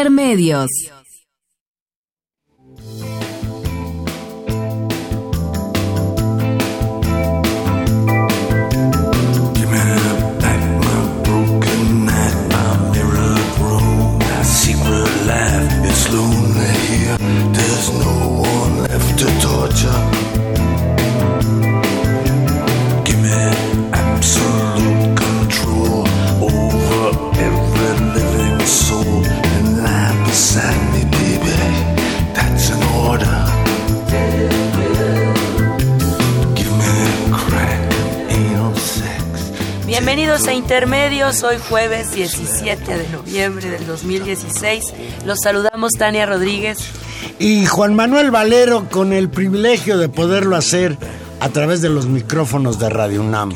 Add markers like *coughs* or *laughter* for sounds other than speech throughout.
Intermedios. Bienvenidos a Intermedios, hoy jueves 17 de noviembre del 2016. Los saludamos Tania Rodríguez. Y Juan Manuel Valero con el privilegio de poderlo hacer a través de los micrófonos de Radio UNAM.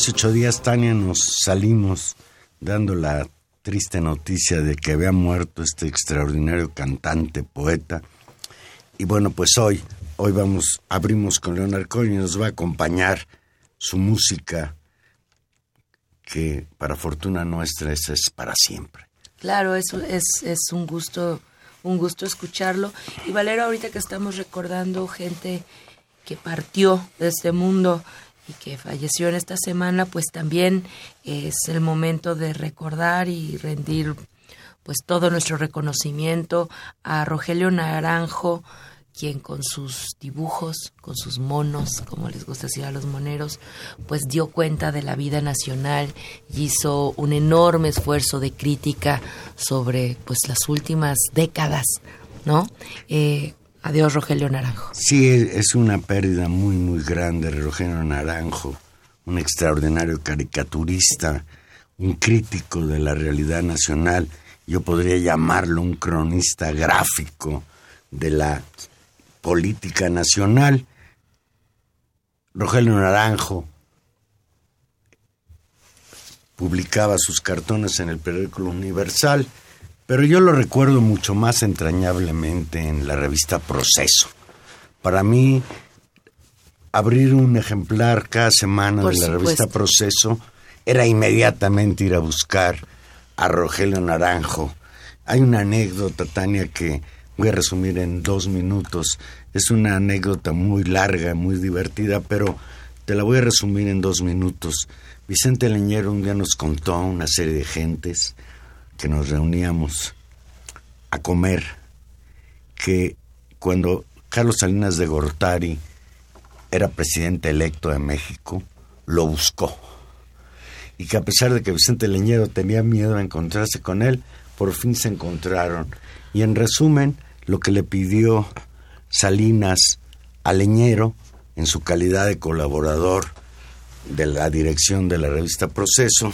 Hace ocho días, Tania, nos salimos dando la triste noticia de que había muerto este extraordinario cantante, poeta. Y bueno, pues hoy, hoy vamos, abrimos con Leonard Cohen y nos va a acompañar su música, que para fortuna nuestra esa es para siempre. Claro, es, es, es un gusto un gusto escucharlo. Y Valero, ahorita que estamos recordando gente que partió de este mundo y que falleció en esta semana, pues también es el momento de recordar y rendir pues todo nuestro reconocimiento a Rogelio Naranjo, quien con sus dibujos, con sus monos, como les gusta decir a los moneros, pues dio cuenta de la vida nacional y hizo un enorme esfuerzo de crítica sobre pues las últimas décadas, ¿no? Eh, adiós Rogelio Naranjo. Sí, es una pérdida muy, muy grande. Rogelio Naranjo, un extraordinario caricaturista, un crítico de la realidad nacional. Yo podría llamarlo un cronista gráfico de la política nacional. Rogelio Naranjo publicaba sus cartones en el periódico Universal, pero yo lo recuerdo mucho más entrañablemente en la revista Proceso. Para mí, abrir un ejemplar cada semana Por de la revista. Proceso era inmediatamente ir a buscar a Rogelio Naranjo. Hay una anécdota, Tania, que voy a resumir en dos minutos. Es una anécdota muy larga, muy divertida, pero te la voy a resumir en dos minutos. Vicente Leñero un día nos contó a una serie de gentes que nos reuníamos a comer que cuando Carlos Salinas de Gortari era presidente electo de México, lo buscó. Y que a pesar de que Vicente Leñero tenía miedo a encontrarse con él, por fin se encontraron. Y en resumen, lo que le pidió Salinas a Leñero, en su calidad de colaborador de la dirección de la revista Proceso,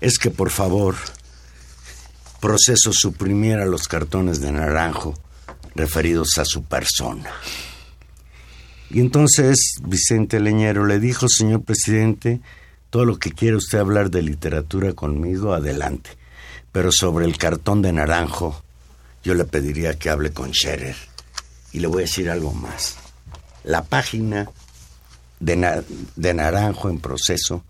es que por favor Proceso suprimiera los cartones de naranjo referidos a su persona. Y entonces Vicente Leñero le dijo, señor presidente, todo lo que quiera usted hablar de literatura conmigo, adelante. Pero sobre el cartón de naranjo, yo le pediría que hable con Scherer. Y le voy a decir algo más. La página de, de naranjo en proceso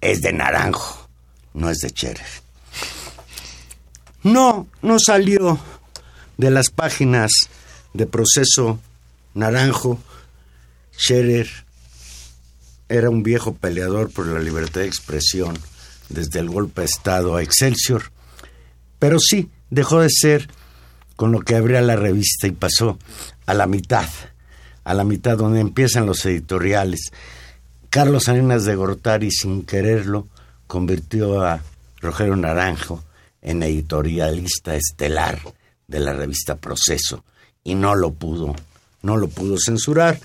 es de naranjo, no es de Scherer. No, no salió de las páginas de proceso naranjo Scherer era un viejo peleador por la libertad de expresión desde el golpe de Estado a Excelsior, pero sí dejó de ser con lo que abría la revista y pasó a la mitad, a la mitad donde empiezan los editoriales. Carlos Salinas de Gortari, sin quererlo, convirtió a Rogelio Naranjo en editorialista estelar de la revista Proceso y no lo pudo, no lo pudo censurar,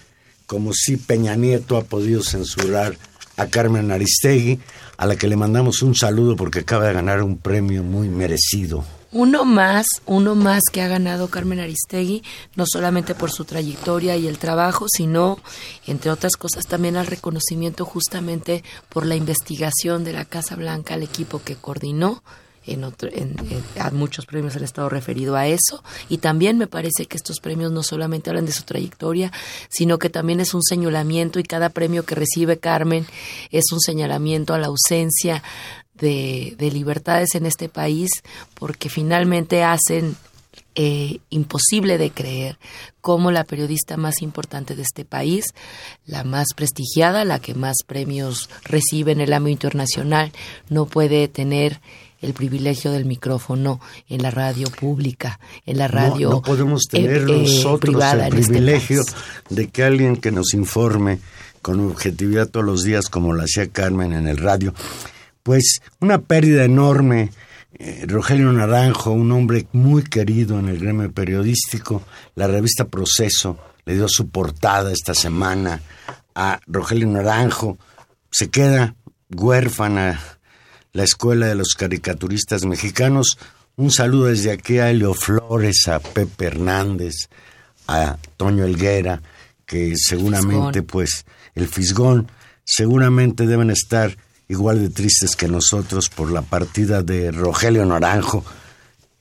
como si Peña Nieto ha podido censurar a Carmen Aristegui, a la que le mandamos un saludo porque acaba de ganar un premio muy merecido. Uno más, uno más que ha ganado Carmen Aristegui, no solamente por su trayectoria y el trabajo, sino, entre otras cosas, también al reconocimiento justamente por la investigación de la Casa Blanca, al equipo que coordinó. En otro, en, en- a muchos premios han estado referido a eso. Y también me parece que estos premios no solamente hablan de su trayectoria sino que también es un señalamiento y cada premio que recibe Carmen es un señalamiento a la ausencia de, de libertades en este país porque finalmente hacen eh, imposible de creer cómo la periodista más importante de este país, la más prestigiada, la que más premios recibe en el ámbito internacional, no puede tener el privilegio del micrófono en la radio pública, en la radio no, no podemos eh, tener eh, nosotros privada el este privilegio de que alguien que nos informe con objetividad todos los días, como lo hacía Carmen en el radio, pues una pérdida enorme. Eh, Rogelio Naranjo, un hombre muy querido en el gremio periodístico, la revista Proceso le dio su portada esta semana a Rogelio Naranjo, se queda huérfana la Escuela de los Caricaturistas Mexicanos. Un saludo desde aquí a Elio Flores, a Pepe Hernández, a Toño Elguera, que seguramente, pues, el Fisgón, seguramente deben estar igual de tristes que nosotros por la partida de Rogelio Naranjo.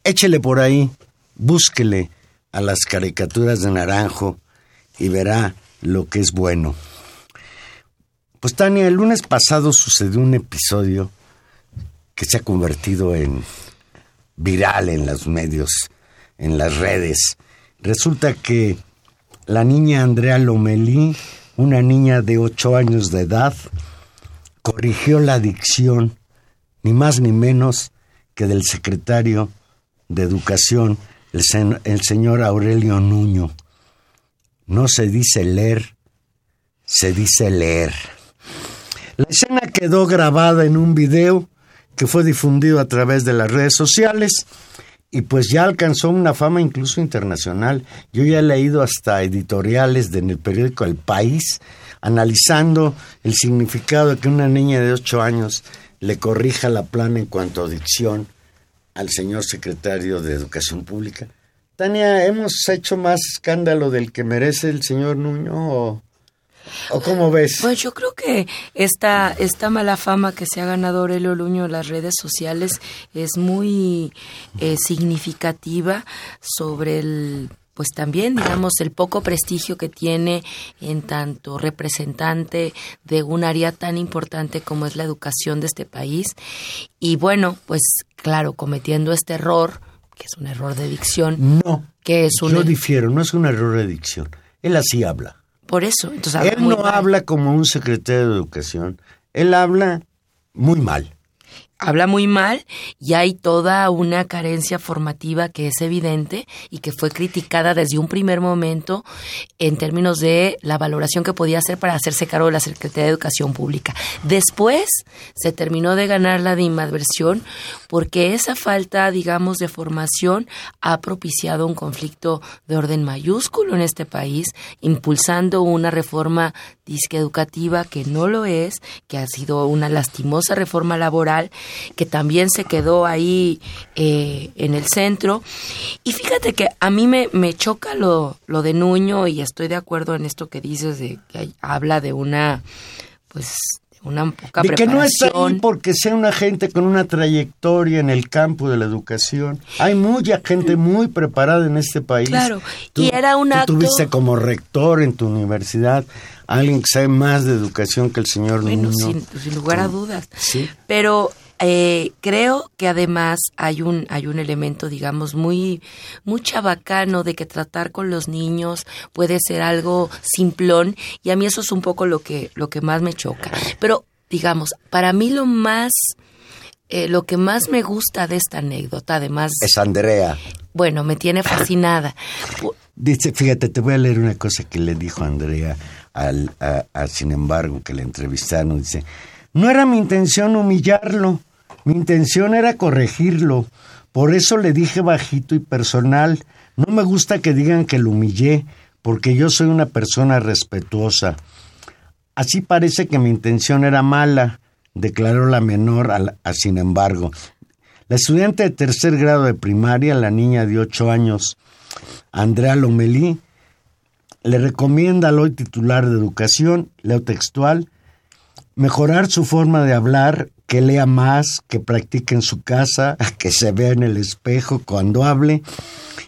Échele por ahí, búsquele a las caricaturas de Naranjo y verá lo que es bueno. Pues Tania, el lunes pasado sucedió un episodio que se ha convertido en viral en los medios, en las redes. Resulta que la niña Andrea Lomelí, una niña de ocho años de edad, corrigió la dicción, ni más ni menos que del secretario de Educación, el, el señor Aurelio Nuño. No se dice leer, se dice leer. La escena quedó grabada en un video que fue difundido a través de las redes sociales y pues ya alcanzó una fama incluso internacional. Yo ya he leído hasta editoriales de- en el periódico El País analizando el significado de que una niña de 8 años le corrija la plana en cuanto a dicción al señor secretario de Educación Pública. Tania, ¿hemos hecho más escándalo del que merece el señor Nuño o, o cómo ves? Pues yo creo que esta, esta mala fama que se ha ganado Aurelio Luño en las redes sociales es muy eh, significativa sobre el pues también digamos el poco prestigio que tiene en tanto representante de un área tan importante como es la educación de este país y bueno pues claro cometiendo este error que es un error de dicción No. que es un Yo difiero, no es un error de dicción. Él así habla. Por eso entonces Él no mal. habla como un secretario de Educación. Él habla muy mal. Habla muy mal y hay toda una carencia formativa que es evidente y que fue criticada desde un primer momento en términos de la valoración que podía hacer para hacerse cargo de la Secretaría de Educación Pública. Después se terminó de ganar la animadversión porque esa falta, digamos, de formación ha propiciado un conflicto de orden mayúsculo en este país, impulsando una reforma disque educativa que no lo es, que ha sido una lastimosa reforma laboral, que también se quedó ahí eh, en el centro. Y fíjate que a mí me, me choca lo, lo de Nuño y estoy de acuerdo en esto que dices, de que hay- habla de una, pues, de una poca de que no está ahí porque sea una gente con una trayectoria en el campo de la educación. Hay mucha gente muy preparada en este país. Claro, y era un tú acto- tuviste como rector en tu universidad alguien que sabe más de educación que el señor Bueno, Nuño. sin, sin lugar a dudas. Sí. Pero Eh, creo que además hay un, hay un elemento, digamos, muy, muy chabacano de que tratar con los niños puede ser algo simplón y a mí eso es un poco lo que, lo que más me choca. Pero, digamos, para mí lo más, eh, lo que más me gusta de esta anécdota, además, Es Andrea. bueno, me tiene fascinada. Dice, fíjate, te voy a leer una cosa que le dijo Andrea al, a, a, sin embargo, que le entrevistaron. Dice, no era mi intención humillarlo, mi intención era corregirlo. Por eso le dije bajito y personal. No me gusta que digan que lo humillé, porque yo soy una persona respetuosa. Así parece que mi intención era mala, declaró la menor a, sin embargo. La estudiante de tercer grado de primaria, la niña de ocho años, Andrea Lomelí, le recomienda al hoy titular de educación, leo textual, mejorar su forma de hablar, que lea más, que practique en su casa, *laughs* que se vea en el espejo cuando hable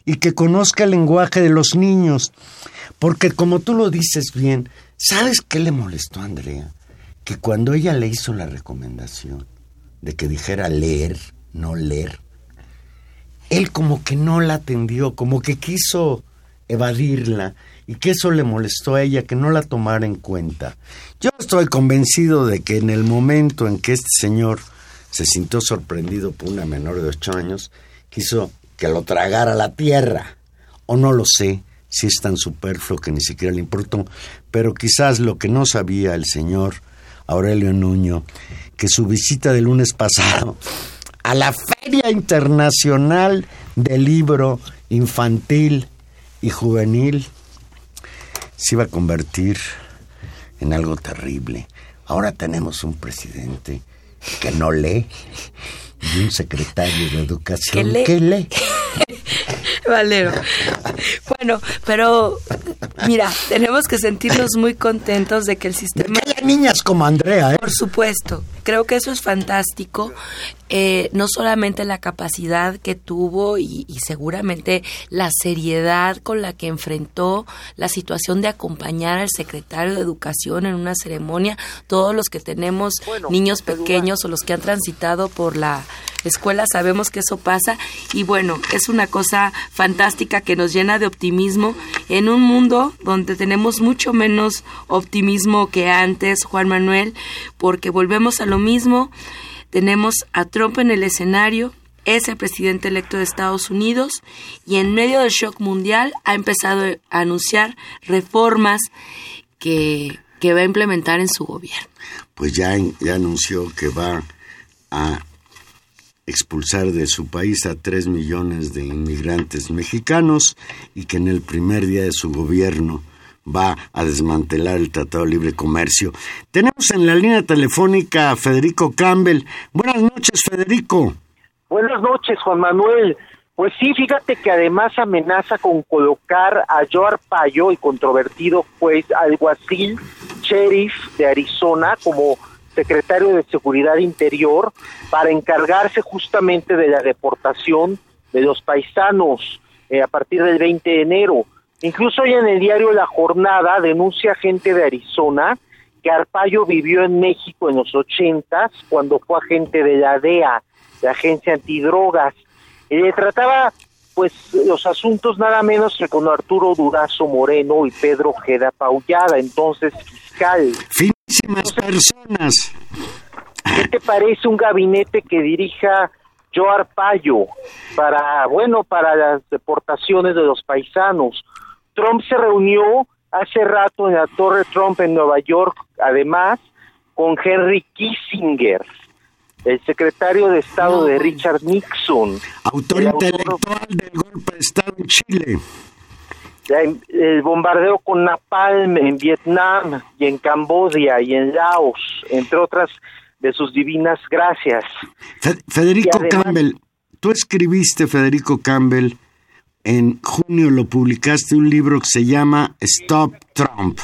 y que conozca el lenguaje de los niños. Porque como tú lo dices bien, ¿sabes qué le molestó a Andrea? Que cuando ella le hizo la recomendación de que dijera leer, no leer, él como que no la atendió, como que quiso evadirla y que eso le molestó a ella, que no la tomara en cuenta. Yo estoy convencido de que en el momento en que este señor se sintió sorprendido por una menor de ocho años, quiso que lo tragara la tierra. O no lo sé si es tan superfluo que ni siquiera le importó, pero quizás lo que no sabía el señor Aurelio Nuño, que su visita del lunes pasado a la Feria Internacional del Libro Infantil y Juvenil se iba a convertir en algo terrible. Ahora tenemos un presidente que no lee y un secretario de educación Que lee. que lee. *laughs* Valero. Bueno, pero mira, tenemos que sentirnos muy contentos de que el De sistema que haya niñas como Andrea, ¿eh? Por supuesto, creo que eso es fantástico. Eh, no solamente la capacidad que tuvo y, y seguramente la seriedad con la que enfrentó la situación de acompañar al secretario de Educación en una ceremonia. Todos los que tenemos niños pequeños o los que han transitado por la escuela sabemos que eso pasa. Y bueno, es una cosa fantástica que nos llena de optimismo en un mundo donde tenemos mucho menos optimismo que antes, Juan Manuel, porque volvemos a lo mismo. Tenemos a Trump en el escenario, es el presidente electo de Estados Unidos y en medio del shock mundial ha empezado a anunciar reformas que, que va a implementar en su gobierno. Pues ya, ya anunció que va a expulsar de su país a tres millones de inmigrantes mexicanos y que en el primer día de su gobierno va a desmantelar el Tratado de Libre Comercio. Tenemos en la línea telefónica a Federico Campbell. Buenas noches, Federico. Buenas noches, Juan Manuel. Pues sí, fíjate que además amenaza con colocar a Joe Arpaio, el controvertido juez alguacil, sheriff de Arizona, como secretario de Seguridad Interior, para encargarse justamente de la deportación de los paisanos eh, a partir del 20 de enero. Incluso hoy en el diario La Jornada denuncia gente de Arizona que Arpaio vivió en México en los ochentas cuando fue agente de la DEA, la Agencia Antidrogas. Y le trataba pues los asuntos nada menos que con Arturo Durazo Moreno y Pedro Ojeda Paullada, entonces fiscal. Finísimas personas. ¿Qué te parece un gabinete que dirija Joe Arpaio para, bueno, para las deportaciones de los paisanos? Trump se reunió hace rato en la Torre Trump en Nueva York, además, con Henry Kissinger, el secretario de Estado No, de. Richard Nixon. Autor El autor- intelectual del golpe de Estado en Chile. El bombardeo con Napalm en Vietnam y en Camboya y en Laos, entre otras de sus divinas gracias. Fe- Federico además- Campbell, tú escribiste, Federico Campbell, en junio lo publicaste un libro que se llama Stop Trump,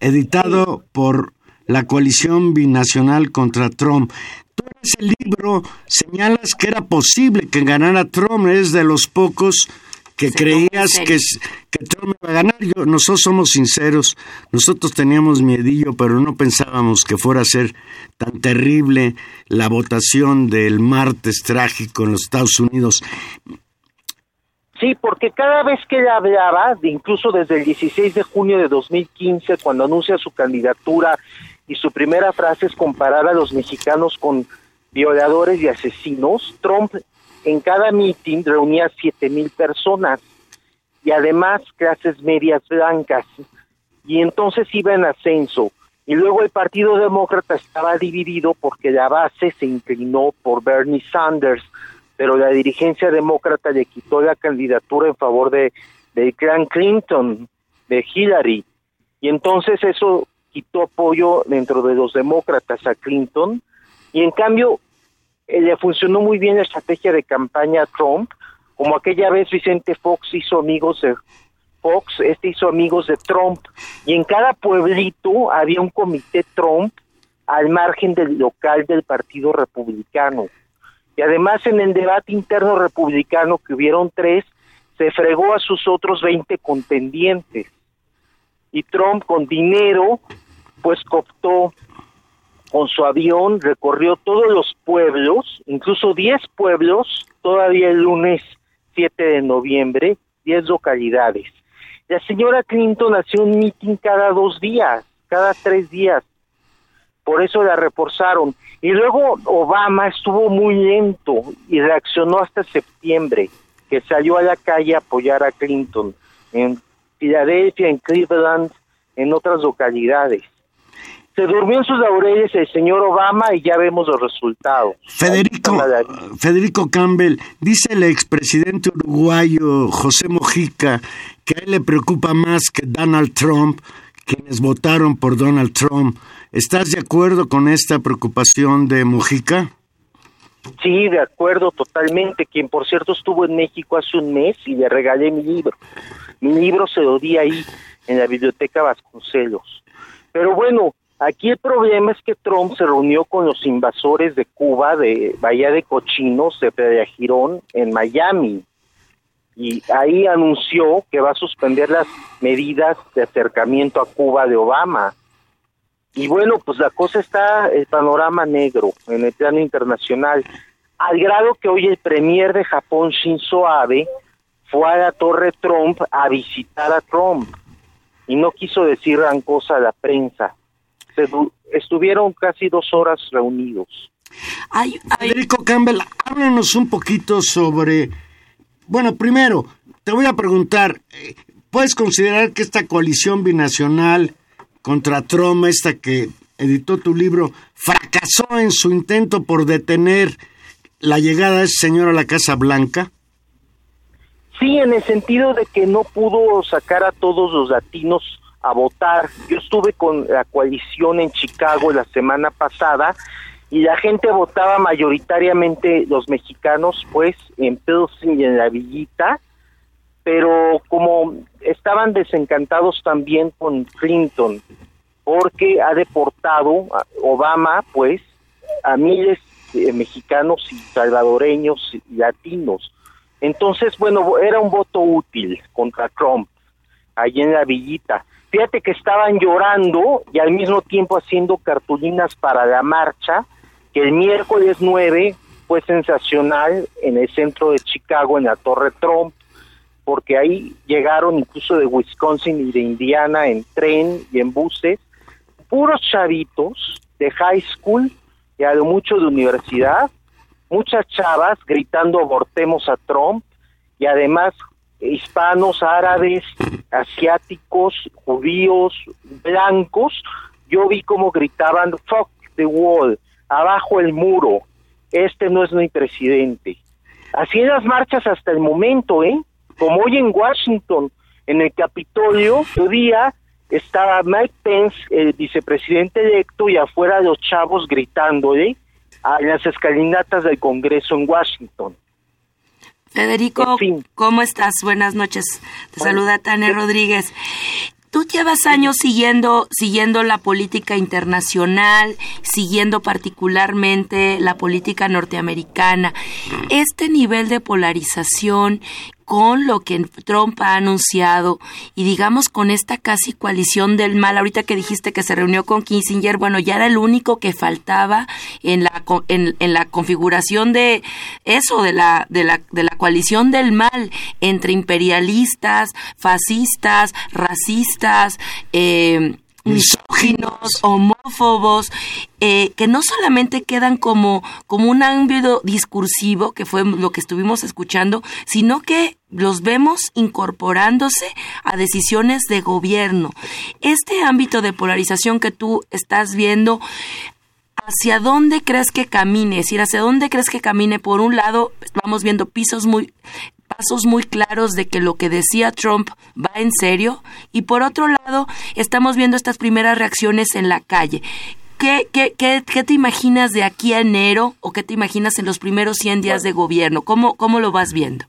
editado por la coalición binacional contra Trump. Tú en ese libro señalas que era posible que ganara Trump, es de los pocos que Se creías que Trump iba a ganar. Yo, nosotros somos sinceros, nosotros teníamos miedillo, pero no pensábamos que fuera a ser tan terrible la votación del martes trágico en los Estados Unidos. Sí, porque cada vez que ella hablaba, incluso desde el 16 de junio de 2015, cuando anuncia su candidatura y su primera frase es comparar a los mexicanos con violadores y asesinos, Trump en cada meeting reunía siete mil personas y además clases medias blancas y entonces iba en ascenso. Y luego el Partido Demócrata estaba dividido porque la base se inclinó por Bernie Sanders, pero la dirigencia demócrata le quitó la candidatura en favor de, de clan Clinton, de Hillary. Y entonces eso quitó apoyo dentro de los demócratas a Clinton. Y en cambio, eh, le funcionó muy bien la estrategia de campaña a Trump, como aquella vez Vicente Fox hizo amigos de Fox, este hizo amigos de Trump, y en cada pueblito había un comité Trump al margen del local del Partido Republicano. Y además en el debate interno republicano, que hubieron tres, se fregó a sus otros 20 contendientes. Y Trump con dinero, pues cooptó con su avión, recorrió todos los pueblos, incluso 10 pueblos, todavía el lunes 7 de noviembre, 10 localidades. La señora Clinton hacía un meeting cada dos días, cada tres días. Por eso la reforzaron. Y luego Obama estuvo muy lento y reaccionó hasta septiembre, que salió a la calle a apoyar a Clinton en Filadelfia, en Cleveland, en otras localidades. Se durmió en sus laureles el señor Obama y ya vemos los resultados. Federico, Federico Campbell, dice el expresidente uruguayo José Mojica que a él le preocupa más que Donald Trump, quienes votaron por Donald Trump. ¿Estás de acuerdo con esta preocupación de Mojica? Sí, de acuerdo, totalmente. Quien, por cierto, estuvo en México hace un mes y le regalé mi libro. Mi libro se lo di ahí, en la biblioteca Vasconcelos. Pero bueno, aquí el problema es que Trump se reunió con los invasores de Cuba, de Bahía de Cochinos, de Playa Girón, en Miami. Y ahí anunció que va a suspender las medidas de acercamiento a Cuba de Obama. Y bueno, pues la cosa está el panorama negro en el plano internacional, al grado que hoy el premier de Japón, Shinzo Abe, fue a la Torre Trump a visitar a Trump y no quiso decir gran cosa a la prensa. Se estuvieron casi dos horas reunidos. Hay, hay- Federico Campbell, háblanos un poquito sobre... Bueno, primero, te voy a preguntar, eh, ¿puedes considerar que esta coalición binacional contra Trump, esta que editó tu libro, fracasó en su intento por detener la llegada de ese señor a la Casa Blanca? Sí, en el sentido de que no pudo sacar a todos los latinos a votar. Yo estuve con la coalición en Chicago la semana pasada y la gente votaba mayoritariamente los mexicanos, pues, en Pilsen y en la Villita, pero como estaban desencantados también con Clinton, porque ha deportado Obama, pues, a miles de mexicanos y salvadoreños y latinos. Entonces, bueno, era un voto útil contra Trump, allí en la villita. Fíjate que estaban llorando y al mismo tiempo haciendo cartulinas para la marcha, que el miércoles 9 fue sensacional en el centro de Chicago, en la Torre Trump, porque ahí llegaron incluso de Wisconsin y de Indiana en tren y en buses, puros chavitos de high school y a lo mucho de universidad, muchas chavas gritando abortemos a Trump y además hispanos, árabes, asiáticos, judíos, blancos, yo vi cómo gritaban fuck the wall, abajo el muro, este no es mi presidente. Así en las marchas hasta el momento, ¿eh? Como hoy en Washington, en el Capitolio, un día estaba Mike Pence, el vicepresidente electo, y afuera los chavos gritándole a las escalinatas del Congreso en Washington. Federico, En fin. ¿cómo estás? Buenas noches. Te saluda Tania Rodríguez. Tú llevas años siguiendo, siguiendo la política internacional, siguiendo particularmente la política norteamericana. Este nivel de polarización con lo que Trump ha anunciado y digamos con esta casi coalición del mal, ahorita que dijiste que se reunió con Kissinger, bueno, ya era el único que faltaba en la, en, en la configuración de eso, de la, de, la, de la coalición del mal entre imperialistas, fascistas, racistas, eh, homófobos, eh, que no solamente quedan como, como un ámbito discursivo, que fue lo que estuvimos escuchando, sino que los vemos incorporándose a decisiones de gobierno. Este ámbito de polarización que tú estás viendo, ¿hacia dónde crees que camine? Es decir, ¿hacia dónde crees que camine? Por un lado, vamos viendo pisos muy pasos muy claros de que lo que decía Trump va en serio y por otro lado estamos viendo estas primeras reacciones en la calle. ¿Qué, qué, qué, qué te imaginas de aquí a enero o qué te imaginas en los primeros 100 días de gobierno? ¿Cómo, cómo lo vas viendo?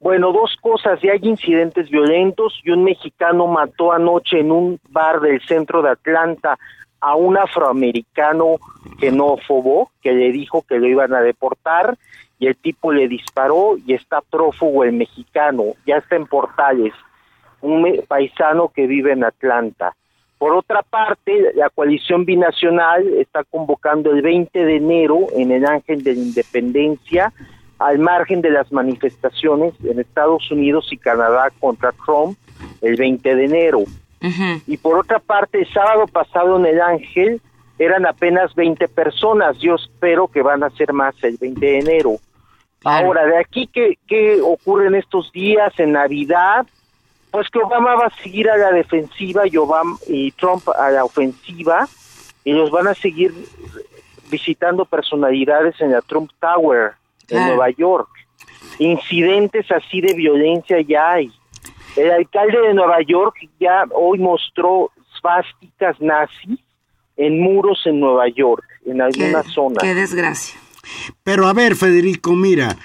Bueno, dos cosas. Ya hay incidentes violentos y un mexicano mató anoche en un bar del centro de Atlanta a un afroamericano xenófobo que le dijo que lo iban a deportar y el tipo le disparó y está prófugo el mexicano, ya está en Portales, un paisano que vive en Atlanta. Por otra parte, la coalición binacional está convocando el 20 de enero en el Ángel de la Independencia, al margen de las manifestaciones en Estados Unidos y Canadá contra Trump, el 20 de enero. Y por otra parte, el sábado pasado en el Ángel eran apenas 20 personas, yo espero que van a ser más el 20 de enero. Ahora, de aquí, ¿qué, ¿qué ocurre en estos días, en Navidad? Pues que Obama va a seguir a la defensiva y, Obama, y Trump a la ofensiva y los van a seguir visitando personalidades en la Trump Tower en Nueva York. Incidentes así de violencia ya hay. El alcalde de Nueva York ya hoy mostró svásticas nazis en muros en Nueva York, en algunas zonas. Qué desgracia. Pero a ver, Federico, mira,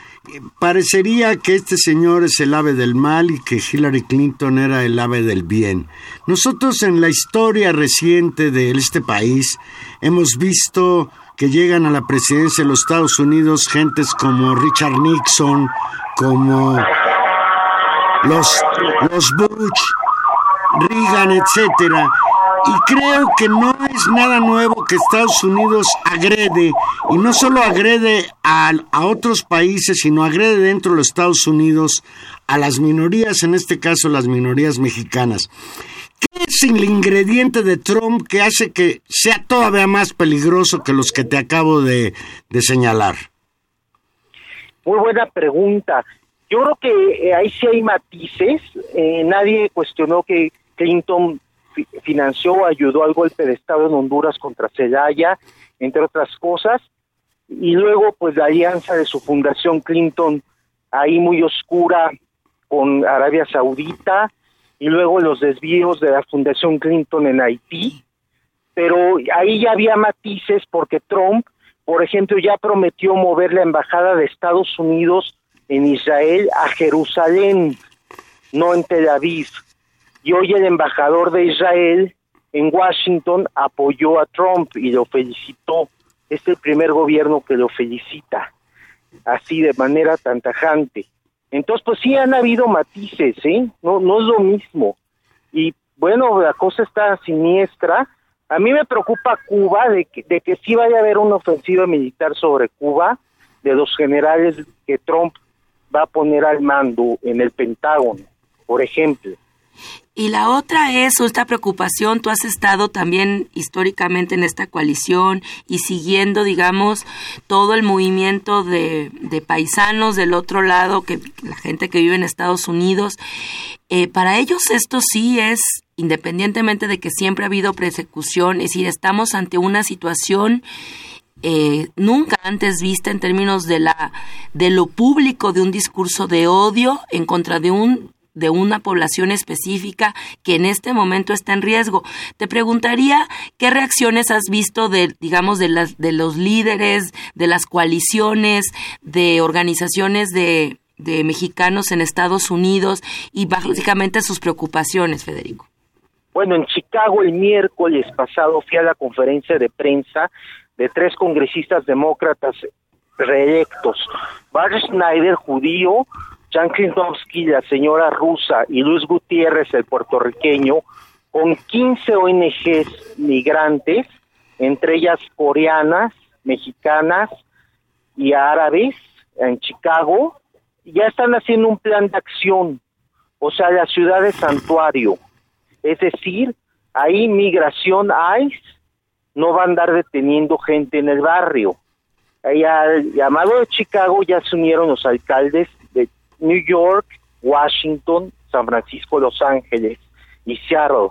parecería que este señor es el ave del mal y que Hillary Clinton era el ave del bien. Nosotros en la historia reciente de este país hemos visto que llegan a la presidencia de los Estados Unidos gentes como Richard Nixon, como los, los Bush, Reagan, etcétera, y creo que no es nada nuevo que Estados Unidos agrede, y no solo agrede a, a, otros países, sino agrede dentro de los Estados Unidos a las minorías, en este caso las minorías mexicanas. ¿Qué es el ingrediente de Trump que hace que sea todavía más peligroso que los que te acabo de, de señalar? Muy buena pregunta. Yo creo que eh, ahí sí hay matices. Eh, nadie cuestionó que Clinton financió, ayudó al golpe de Estado en Honduras contra Celaya, entre otras cosas, y luego pues la alianza de su fundación Clinton ahí muy oscura con Arabia Saudita, y luego los desvíos de la fundación Clinton en Haití, pero ahí ya había matices porque Trump, por ejemplo, ya prometió mover la embajada de Estados Unidos en Israel a Jerusalén, no en Tel Aviv y hoy el embajador de Israel en Washington apoyó a Trump y lo felicitó. Es el primer gobierno que lo felicita, así de manera tan tajante. Entonces, pues sí han habido matices, ¿eh? No, no es lo mismo. Y bueno, la cosa está siniestra. A mí me preocupa Cuba, de que, de que sí vaya a haber una ofensiva militar sobre Cuba, de los generales que Trump va a poner al mando en el Pentágono, por ejemplo. Y la otra es esta preocupación, tú has estado también históricamente en esta coalición y siguiendo, digamos, todo el movimiento de, de paisanos del otro lado, que la gente que vive en Estados Unidos. Eh, para ellos esto sí es, independientemente de que siempre ha habido persecución, es decir, estamos ante una situación eh, nunca antes vista en términos de la de lo público de un discurso de odio en contra de un de una población específica que en este momento está en riesgo. Te preguntaría qué reacciones has visto de, digamos, de, las, de los líderes, de las coaliciones, de organizaciones de, de mexicanos en Estados Unidos y básicamente sus preocupaciones, Federico. Bueno, en Chicago el miércoles pasado fui a la conferencia de prensa de tres congresistas demócratas reelectos. Barry Schneider, judío, Jan Klinkowski, la señora rusa, y Luis Gutiérrez, el puertorriqueño, con 15 ONGs migrantes, entre ellas coreanas, mexicanas y árabes, en Chicago, ya están haciendo un plan de acción, o sea, la ciudad de santuario. Es decir, ahí migración ICE no va a andar deteniendo gente en el barrio. Ahí al llamado de Chicago ya se unieron los alcaldes de New York, Washington, San Francisco, Los Ángeles y Seattle,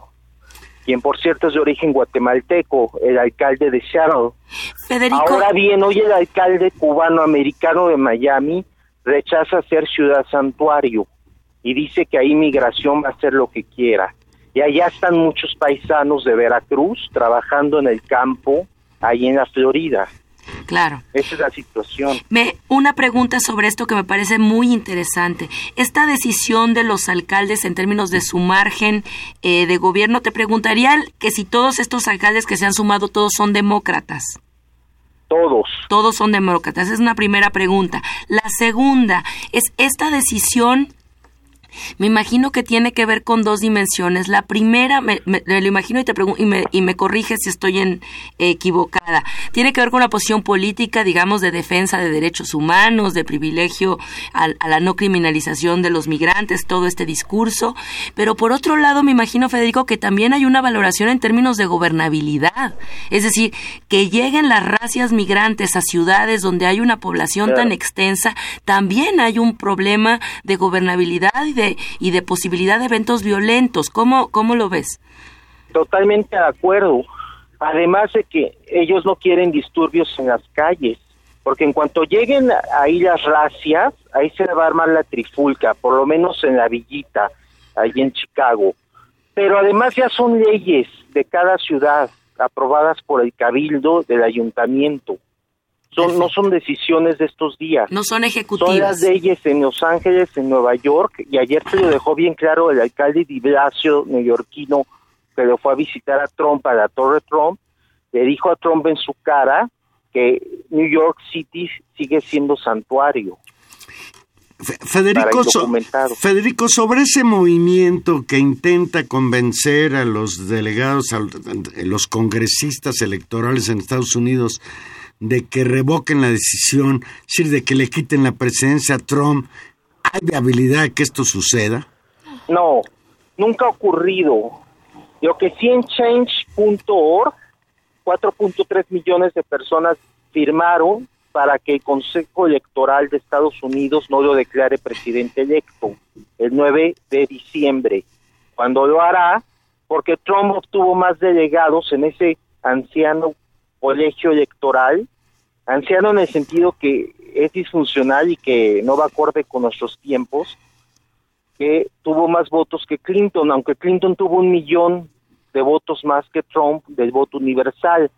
quien por cierto es de origen guatemalteco, el alcalde de Seattle. Federico, Ahora bien, hoy el alcalde cubano-americano de Miami rechaza ser ciudad santuario y dice que ahí migración va a hacer lo que quiera. Y allá están muchos paisanos de Veracruz trabajando en el campo, ahí en la Florida. Claro. Esa es la situación. Me, una pregunta sobre esto que me parece muy interesante. Esta decisión de los alcaldes en términos de su margen eh, de gobierno, te preguntaría que si todos estos alcaldes que se han sumado, todos son demócratas. Todos. Todos son demócratas. Es una primera pregunta. La segunda es esta decisión. Me imagino que tiene que ver con dos dimensiones. La primera, me, me- me lo imagino y te pregun- y me, y me corrige si estoy en, eh, equivocada. Tiene que ver con una posición política, digamos, de defensa de derechos humanos, de privilegio al- a, la no criminalización de los migrantes, todo este discurso. Pero por otro lado, me imagino, Federico, que también hay una valoración en términos de gobernabilidad. Es decir, que lleguen las racias migrantes a ciudades donde hay una población tan extensa, también hay un problema de gobernabilidad y de, y de posibilidad de eventos violentos. ¿Cómo, cómo lo ves? Totalmente de acuerdo. Además de que ellos no quieren disturbios en las calles, porque en cuanto lleguen ahí las racias, ahí se va a armar la trifulca, por lo menos en la villita, ahí en Chicago. Pero además ya son leyes de cada ciudad aprobadas por el cabildo del ayuntamiento. Son, no son decisiones de estos días. No son Son ejecutivas. las leyes en Los Ángeles, en Nueva York, y ayer se lo dejó bien claro el alcalde de Blasio, neoyorquino, que lo fue a visitar a Trump, a la Torre Trump, le dijo a Trump en su cara que New York City sigue siendo santuario. Fe- Federico, so-. Federico, sobre ese movimiento que intenta convencer a los delegados, a los congresistas electorales en Estados Unidos de que revoquen la decisión, es decir, de que le quiten la presidencia a Trump, ¿hay viabilidad que esto suceda? No, nunca ha ocurrido. Lo que sí en change.org, 4.3 millones de personas firmaron para que el Consejo Electoral de Estados Unidos no lo declare presidente electo el 9 de diciembre, cuando lo hará, porque Trump obtuvo más delegados en ese anciano colegio electoral, anciano en el sentido que es disfuncional y que no va acorde con nuestros tiempos, que tuvo más votos que Clinton, aunque Clinton tuvo un millón de votos más que Trump del voto universal.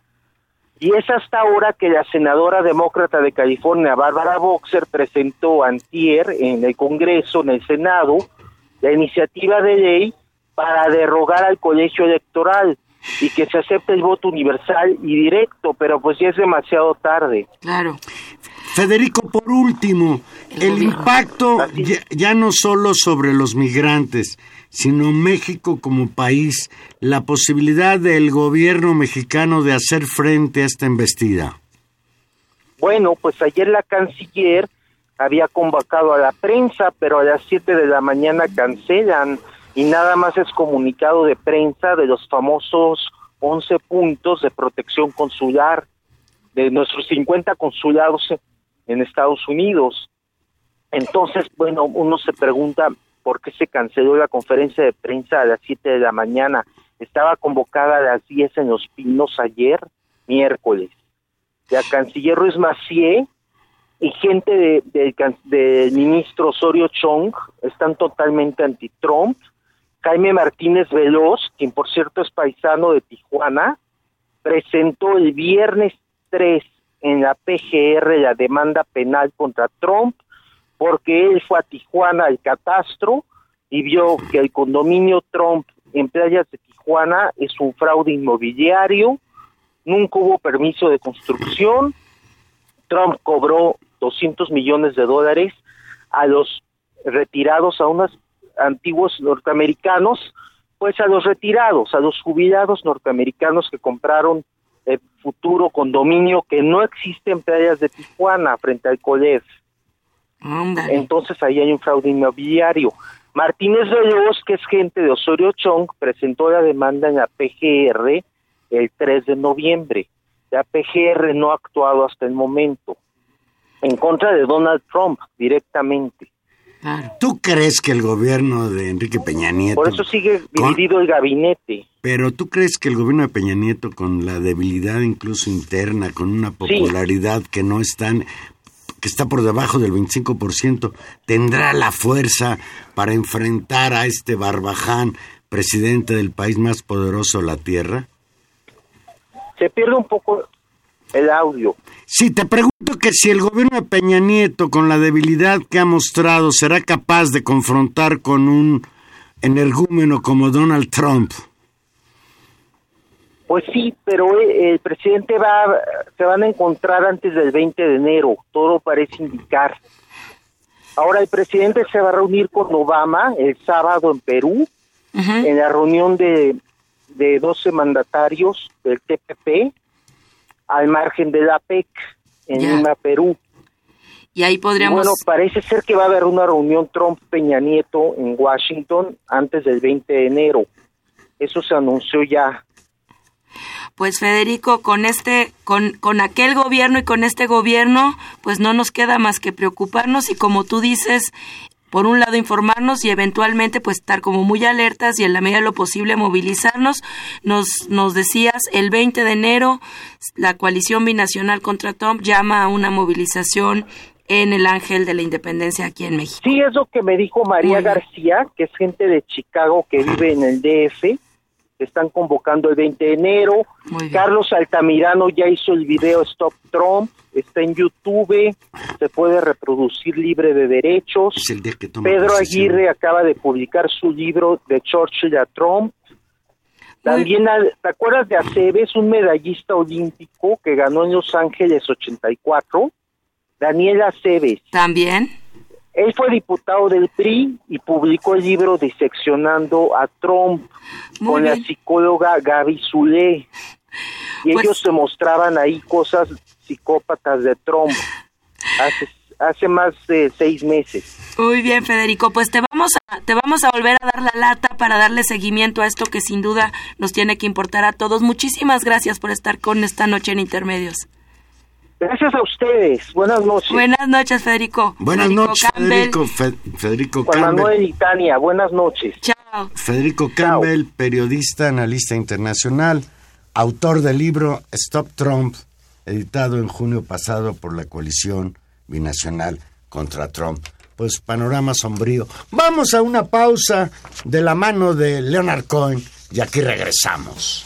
Y es hasta ahora que la senadora demócrata de California, Bárbara Boxer, presentó antier en el Congreso, en el Senado, la iniciativa de ley para derrogar al colegio electoral y que se acepte el voto universal y directo, pero pues ya es demasiado tarde. Claro. Federico, por último, El impacto ya, ya no solo sobre los migrantes, sino México como país, la posibilidad del gobierno mexicano de hacer frente a esta embestida. Bueno, pues ayer la canciller había convocado a la prensa, pero a las 7 de la mañana cancelan y nada más es comunicado de prensa de los famosos 11 puntos de protección consular de nuestros 50 consulados en Estados Unidos. Entonces, bueno, uno se pregunta por qué se canceló la conferencia de prensa a las 7 de la mañana. Estaba convocada a las 10 en Los Pinos ayer, miércoles la canciller Ruiz Macié y gente de- del can- del ministro Osorio Chong están totalmente anti-Trump. Jaime Martínez Veloz, quien por cierto es paisano de Tijuana, presentó el viernes 3 en la PGR la demanda penal contra Trump porque él fue a Tijuana al catastro y vio que el condominio Trump en playas de Tijuana es un fraude inmobiliario, nunca hubo permiso de construcción, Trump cobró 200 millones de dólares a los retirados, a unos antiguos norteamericanos, pues a los retirados, a los jubilados norteamericanos que compraron el futuro condominio que no existe en playas de Tijuana frente al COLEF. Ándale. Entonces ahí hay un fraude inmobiliario. Martínez Veloz, que es gente de Osorio Chong, presentó la demanda en la PGR el 3 de noviembre. La PGR no ha actuado hasta el momento en contra de Donald Trump directamente. Claro. ¿Tú crees que el gobierno de Enrique Peña Nieto... Por eso sigue con- dividido el gabinete. Pero tú crees que el gobierno de Peña Nieto, con la debilidad incluso interna, con una popularidad que no están, que está por debajo del 25%, tendrá la fuerza para enfrentar a este barbaján, presidente del país más poderoso de la tierra? Se pierde un poco el audio. Sí, te pregunto que si el gobierno de Peña Nieto, con la debilidad que ha mostrado, será capaz de confrontar con un energúmeno como Donald Trump. Pues sí, pero eh, el presidente va, se van a encontrar antes del 20 de enero, todo parece indicar. Ahora el presidente se va a reunir con Obama el sábado en Perú, en la reunión de, de 12 mandatarios del TPP, al margen de la PEC, en Ya. Lima, Perú. Y ahí podríamos... Bueno, parece ser que va a haber una reunión Trump-Peña Nieto en Washington antes del 20 de enero. Eso se anunció ya. Pues Federico, con este, con, con aquel gobierno y con este gobierno, pues no nos queda más que preocuparnos y como tú dices, por un lado informarnos y eventualmente pues estar como muy alertas y en la medida de lo posible movilizarnos. Nos, nos decías, el 20 de enero la coalición binacional contra Trump llama a una movilización en el Ángel de la Independencia aquí en México. Sí, es lo que me dijo María. García, que es gente de Chicago que vive en el DF. Están convocando el 20 de enero. Carlos Altamirano ya hizo el video Stop Trump. Está en YouTube. Se puede reproducir libre de derechos. Pedro. Aguirre acaba de publicar su libro de Churchill a Trump. También, ¿te acuerdas de Aceves, un medallista olímpico que ganó en Los Ángeles 84? Daniel Aceves. También. Él fue diputado del PRI y publicó el libro Diseccionando a Trump Muy con la bien. psicóloga Gaby Zulé. Y Pues- ellos se mostraban ahí cosas psicópatas de Trump hace, hace más de seis meses. Muy bien, Federico. Pues te vamos a, te vamos a volver a dar la lata para darle seguimiento a esto que sin duda nos tiene que importar a todos. Muchísimas gracias por estar con esta noche en Intermedios. Gracias a ustedes. Buenas noches. Buenas noches, Federico. Buenas Federico noches, Campbell. Federico, Fe- Federico Juan Campbell. Manuel y Tania, buenas noches. Chao. Federico Campbell, periodista, analista internacional, autor del libro Stop Trump, editado en junio pasado por la coalición binacional contra Trump. Pues panorama sombrío. Vamos a una pausa de la mano de Leonard Cohen y aquí regresamos.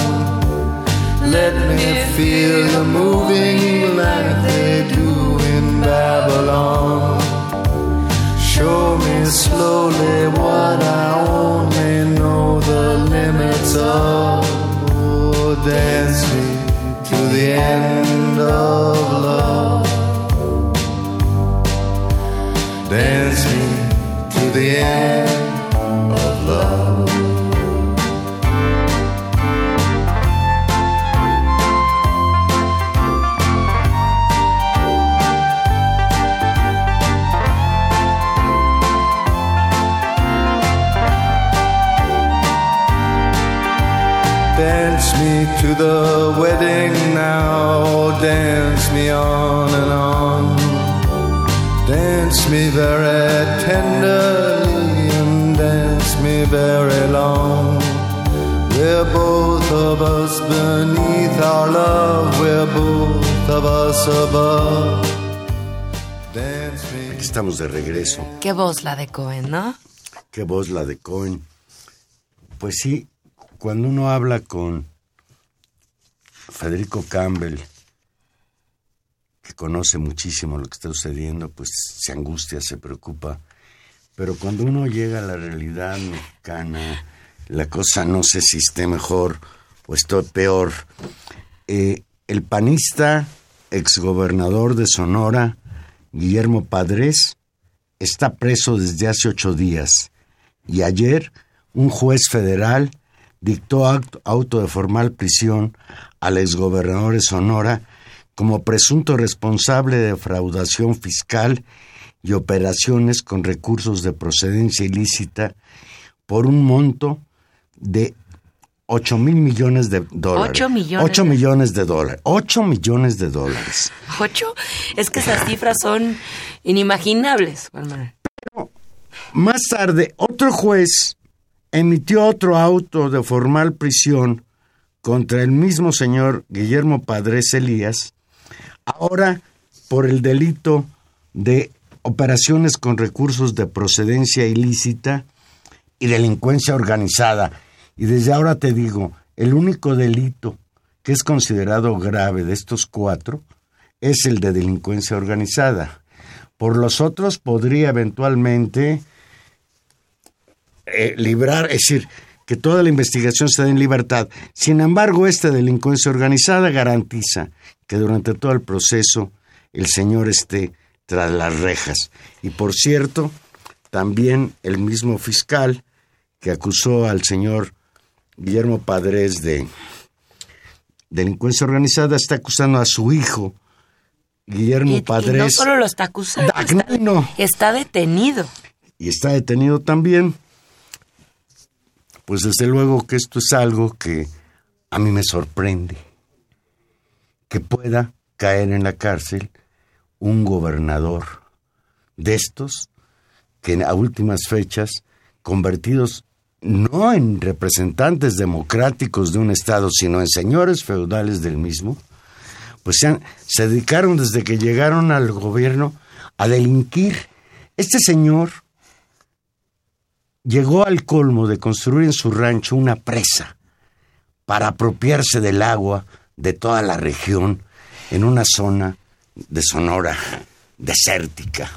Let me feel you moving like they do in Babylon. Show me slowly what I only know the limits of. Oh, dance me to the end of love. Dance me to the end dance me on and on. Dance me very tenderly and dance me very long. We're both of us beneath our love, we're both of us above. Dance me. Aquí estamos de regreso. Qué voz la de Cohen, ¿no? Qué voz la de Cohen. Pues sí, cuando uno habla con Federico Campbell, que conoce muchísimo lo que está sucediendo, pues se angustia, se preocupa. Pero cuando uno llega a la realidad mexicana, la cosa no sé si esté mejor o esté peor. Eh, el panista, exgobernador de Sonora, Guillermo Padres, está preso desde hace ocho días. Y ayer, un juez federal dictó auto de formal prisión al exgobernador de Sonora como presunto responsable de defraudación fiscal y operaciones con recursos de procedencia ilícita por un monto de 8 mil millones de dólares. Ocho millones 8 de- millones de dólares. 8 millones de dólares. Ocho. Es que esas cifras son inimaginables, Juan Manuel. Más tarde, otro juez emitió otro auto de formal prisión contra el mismo señor Guillermo Padres Elías, ahora por el delito de operaciones con recursos de procedencia ilícita y delincuencia organizada. Y desde ahora te digo, el único delito que es considerado grave de estos cuatro es el de delincuencia organizada. Por los otros podría eventualmente eh, librar, es decir, que toda la investigación se dé en libertad. Sin embargo, esta delincuencia organizada garantiza que durante todo el proceso el señor esté tras las rejas. Y por cierto, también el mismo fiscal que acusó al señor Guillermo Padres de delincuencia organizada está acusando a su hijo, Guillermo Y, y Padres. no solo lo está acusando, está, Dagnino. está detenido. y está detenido también. Pues desde luego que esto es algo que a mí me sorprende. Que pueda caer en la cárcel un gobernador de estos que a últimas fechas, convertidos no en representantes democráticos de un Estado, sino en señores feudales del mismo, pues se, dedicaron desde que llegaron al gobierno a delinquir. Este señor llegó al colmo de construir en su rancho una presa para apropiarse del agua de toda la región en una zona de Sonora desértica.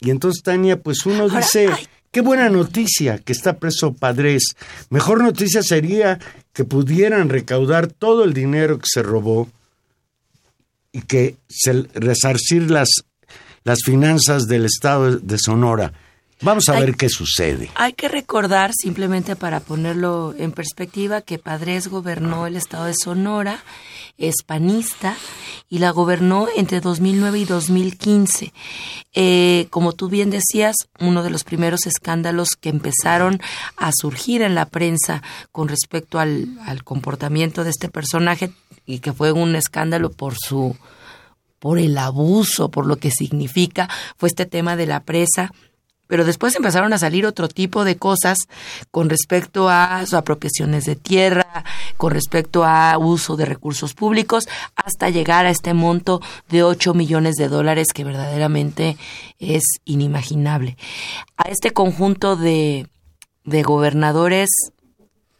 Y entonces, Tania, pues uno dice, qué buena noticia que está preso Padres. Mejor noticia sería que pudieran recaudar todo el dinero que se robó y que se resarcir las, las finanzas del estado de Sonora. Vamos a Ay. ver qué sucede. Hay que recordar, simplemente para ponerlo en perspectiva, que Padres gobernó el estado de Sonora, es panista, y la gobernó entre 2009 y 2015. Eh, como tú bien decías, uno de los primeros escándalos que empezaron a surgir en la prensa con respecto al, al comportamiento de este personaje, y que fue un escándalo por su por el abuso, por lo que significa, fue este tema de la presa. Pero después empezaron a salir otro tipo de cosas con respecto a apropiaciones de tierra, con respecto a uso de recursos públicos, hasta llegar a este monto de 8 millones de dólares que verdaderamente es inimaginable. A este conjunto de, de gobernadores,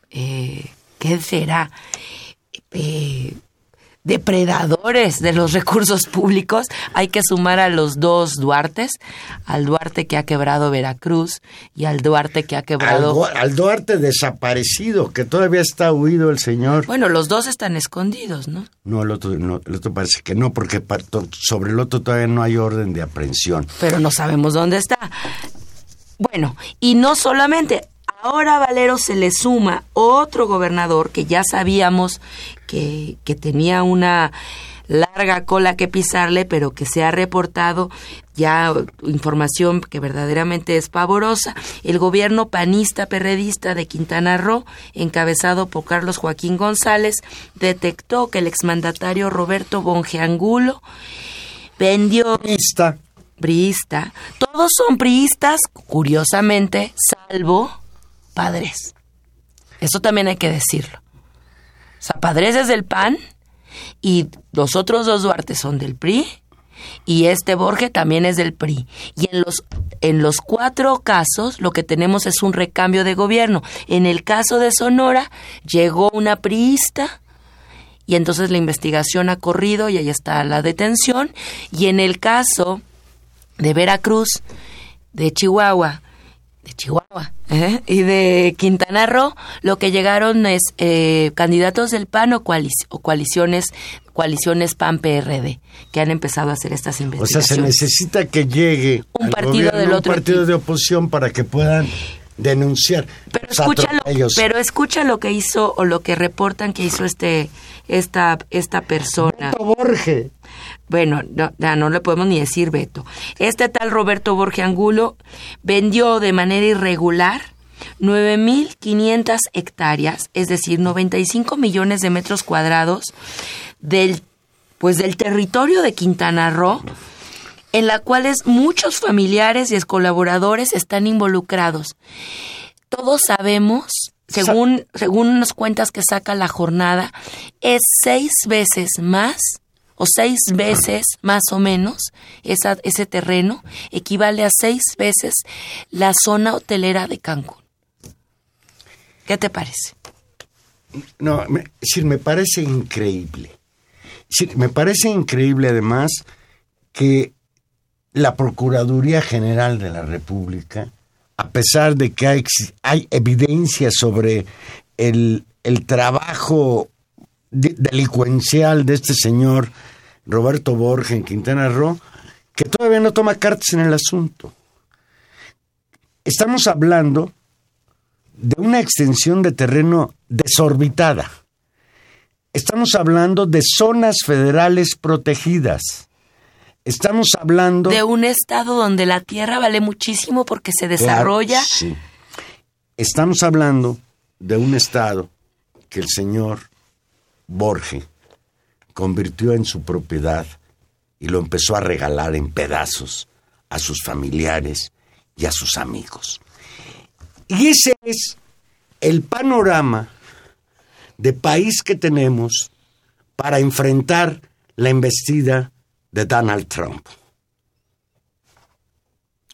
eh, ¿qué será? Eh, depredadores de los recursos públicos. Hay que sumar a los dos Duartes, al Duarte que ha quebrado Veracruz y al Duarte que ha quebrado... Al Duarte desaparecido, que todavía está huido el señor. Bueno, los dos están escondidos, ¿no? No, el otro, no, el otro parece que no, porque sobre el otro todavía no hay orden de aprehensión. Pero no sabemos dónde está. Bueno, y no solamente, ahora a Valero se le suma otro gobernador que ya sabíamos que, que tenía una larga cola que pisarle, pero que se ha reportado ya información que verdaderamente es pavorosa. El gobierno panista perredista de Quintana Roo, encabezado por Carlos Joaquín González, detectó que el exmandatario Roberto Bongeangulo vendió Lista. priista. Todos son priistas, curiosamente, salvo padres. Eso también hay que decirlo. O sea, padres es del PAN y los otros dos Duarte son del PRI y este Borge también es del PRI. Y en los, en los cuatro casos lo que tenemos es un recambio de gobierno. En el caso de Sonora llegó una priista y entonces la investigación ha corrido y ahí está la detención. Y en el caso de Veracruz, de Chihuahua, de Chihuahua ¿eh? y de Quintana Roo, lo que llegaron es eh, candidatos del PAN o, coalic- o coaliciones coaliciones PAN-PRD que han empezado a hacer estas O sea, investigaciones. se necesita que llegue Un al partido gobierno del un otro partido equipo. de oposición para que puedan denunciar. Pero escucha, lo, pero escucha lo que hizo o lo que reportan que hizo este esta esta persona. Beto Borge. Bueno, no, ya no le podemos ni decir Beto. Este tal Roberto Borge Angulo vendió de manera irregular 9.500 hectáreas, es decir, 95 millones de metros cuadrados del, pues, del territorio de Quintana Roo, en la cuales muchos familiares y colaboradores están involucrados. Todos sabemos, según, según unas cuentas que saca la jornada, es seis veces más o seis veces más o menos esa, ese terreno equivale a seis veces la zona hotelera de Cancún. ¿Qué te parece? No, me, decir, me parece increíble. Decir, me parece increíble además que la Procuraduría General de la República, a pesar de que hay, hay evidencia sobre el, el trabajo delincuencial de este señor Roberto Borges en Quintana Roo, que todavía no toma cartas en el asunto. Estamos hablando de una extensión de terreno desorbitada. Estamos hablando de zonas federales protegidas. Estamos hablando De un estado donde la tierra vale muchísimo porque se desarrolla. Claro, sí. Estamos hablando de un estado que el señor Borge convirtió en su propiedad y lo empezó a regalar en pedazos a sus familiares y a sus amigos. Y ese es el panorama de país que tenemos para enfrentar la embestida de Donald Trump.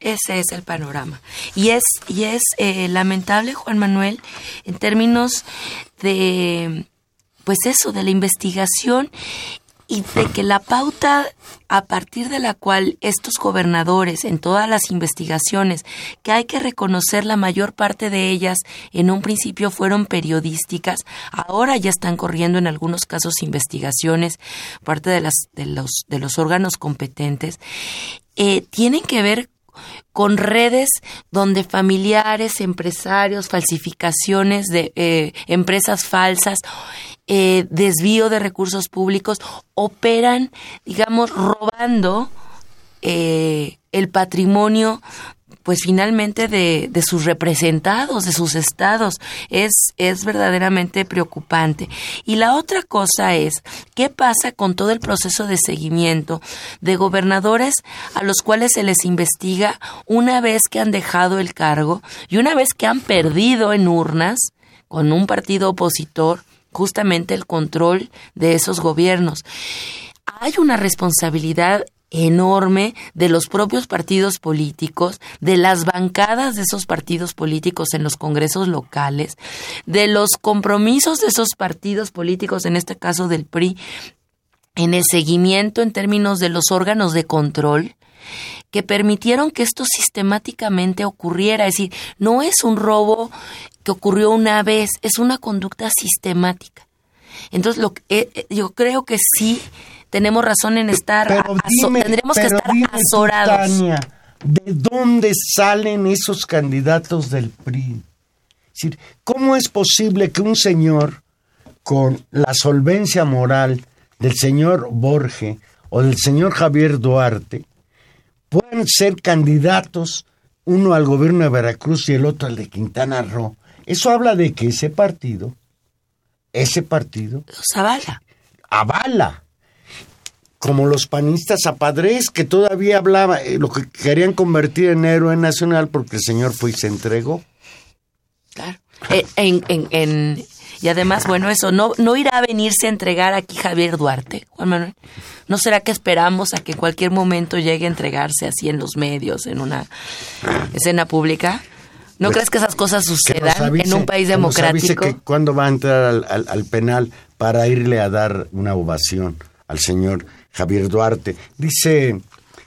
Ese es el panorama. Y es, y es eh, lamentable, Juan Manuel, en términos de, pues eso, de la investigación y de que la pauta a partir de la cual estos gobernadores en todas las investigaciones, que hay que reconocer la mayor parte de ellas en un principio fueron periodísticas, ahora ya están corriendo en algunos casos investigaciones, parte de, las, de, los, de los órganos competentes, eh, tienen que ver con redes donde familiares, empresarios, falsificaciones de eh, empresas falsas, eh, desvío de recursos públicos, operan, digamos, robando eh, el patrimonio pues finalmente de, de, sus representados, de sus estados. Es, es verdaderamente preocupante. Y la otra cosa es, ¿qué pasa con todo el proceso de seguimiento de gobernadores a los cuales se les investiga una vez que han dejado el cargo y una vez que han perdido en urnas con un partido opositor justamente el control de esos gobiernos? Hay una responsabilidad enorme de los propios partidos políticos, de las bancadas de esos partidos políticos en los congresos locales, de los compromisos de esos partidos políticos, en este caso del PRI, en el seguimiento en términos de los órganos de control que permitieron que esto sistemáticamente ocurriera. Es decir, no es un robo que ocurrió una vez, es una conducta sistemática. Entonces, lo, eh, yo creo que sí tenemos razón en estar pero dime, tendremos que estar dime, azorados. Tania, ¿De dónde salen esos candidatos del PRI? Es decir, ¿cómo es posible que un señor con la solvencia moral del señor Borge o del señor Javier Duarte puedan ser candidatos, uno al gobierno de Veracruz y el otro al de Quintana Roo. Eso habla de que ese partido, ese partido, Los avala. avala. Como los panistas apadres que todavía hablaba, eh, lo que querían convertir en héroe nacional porque el señor fue y se entregó. Claro. Eh, en- en- en- y además, bueno, eso, no, no irá a venirse a entregar aquí Javier Duarte, Juan Manuel. ¿No será que esperamos a que cualquier momento llegue a entregarse así en los medios, en una escena pública? ¿No Pues, crees que esas cosas sucedan avise- en un país que democrático? que cuándo va a entrar al, al- al penal para irle a dar una ovación al señor Javier Duarte. Dice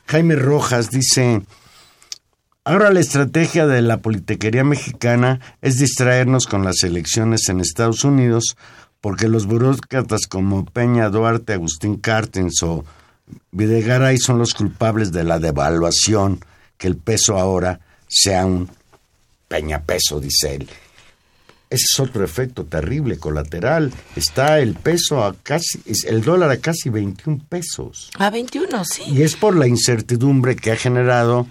Jaime Rojas, dice, ahora la estrategia de la politiquería mexicana es distraernos con las elecciones en Estados Unidos porque los burócratas como Peña Duarte, Agustín Cartens o Videgaray son los culpables de la devaluación, que el peso ahora sea un Peña peso, dice él. Ese es otro efecto terrible, colateral. Está el peso a casi, el dólar a casi 21 pesos. A 21, sí. Y es por la incertidumbre que ha generado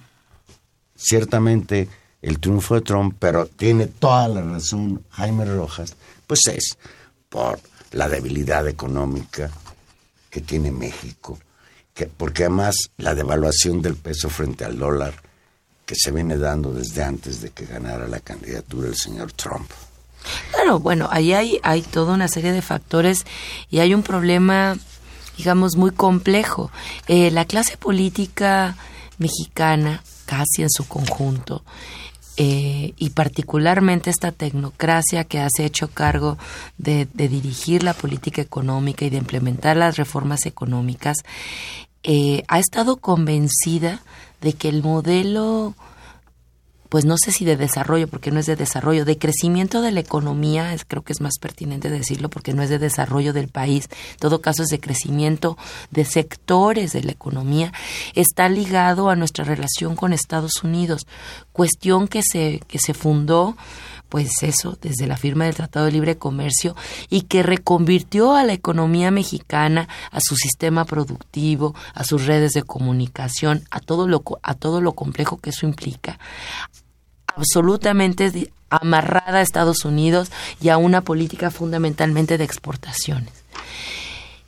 ciertamente el triunfo de Trump, pero tiene toda la razón Jaime Rojas, pues es por la debilidad económica que tiene México, que, porque además la devaluación del peso frente al dólar que se viene dando desde antes de que ganara la candidatura el señor Trump. Claro, bueno, ahí hay, toda una serie de factores y hay un problema, digamos, muy complejo. Eh, la clase política mexicana, casi en su conjunto, eh, y particularmente esta tecnocracia que se ha hecho cargo de, de dirigir la política económica y de implementar las reformas económicas, eh, ha estado convencida de que el modelo pues no sé si de desarrollo, porque no es de desarrollo, de crecimiento de la economía, es, creo que es más pertinente decirlo, porque no es de desarrollo del país, en todo caso es de crecimiento de sectores de la economía, está ligado a nuestra relación con Estados Unidos, cuestión que se, que se fundó pues eso, desde la firma del Tratado de Libre Comercio y que reconvirtió a la economía mexicana, a su sistema productivo, a sus redes de comunicación, a todo lo, a todo lo complejo que eso implica, absolutamente amarrada a Estados Unidos y a una política fundamentalmente de exportaciones.